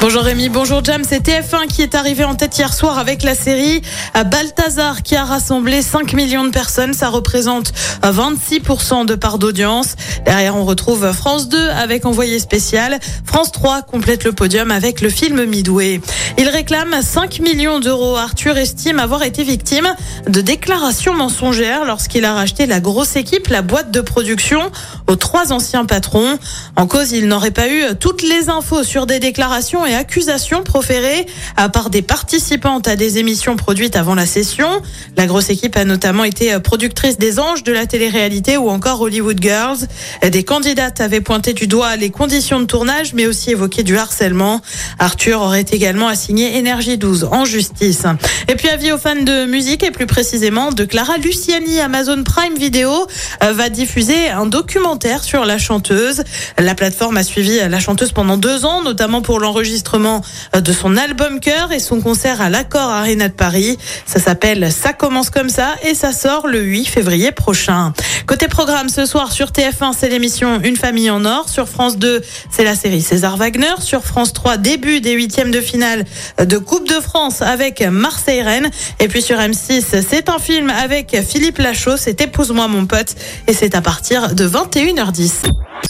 Bonjour Rémi, bonjour Jam, c'est TF1 qui est arrivé en tête hier soir avec la série Balthazar qui a rassemblé 5 millions de personnes, ça représente euh, 26% de part d'audience. Derrière on retrouve France 2 avec envoyé spécial, France 3 complète le podium avec le film Midway. Il réclame 5 millions d'euros. Arthur estime avoir été victime de déclarations mensongères lorsqu'il a racheté la grosse équipe, la boîte de production, aux trois anciens patrons. En cause, il n'aurait pas eu toutes les infos sur des déclarations accusations proférées à part des participantes à des émissions produites avant la session. La grosse équipe a notamment été productrice des Anges de la télé-réalité ou encore Hollywood Girls. Des candidates avaient pointé du doigt les conditions de tournage, mais aussi évoqué du harcèlement. Arthur aurait également assigné Énergie 12 en justice. Et puis avis aux fans de musique et plus précisément de Clara Luciani, Amazon Prime Video euh, va diffuser un documentaire sur la chanteuse. La plateforme a suivi la chanteuse pendant deux ans, notamment pour l'enregistrement de son album Cœur et son concert à l'Accord Arena de Paris. Ça s'appelle Ça commence comme ça et ça sort le 8 février prochain. Côté programme ce soir sur TF1, c'est l'émission Une famille en or. Sur France 2, c'est la série César Wagner. Sur France 3, début des huitièmes de finale de Coupe de France avec Marseille-Rennes. Et puis sur M6, c'est un film avec Philippe Lachaud. C'est Épouse-moi mon pote et c'est à partir de 21h10.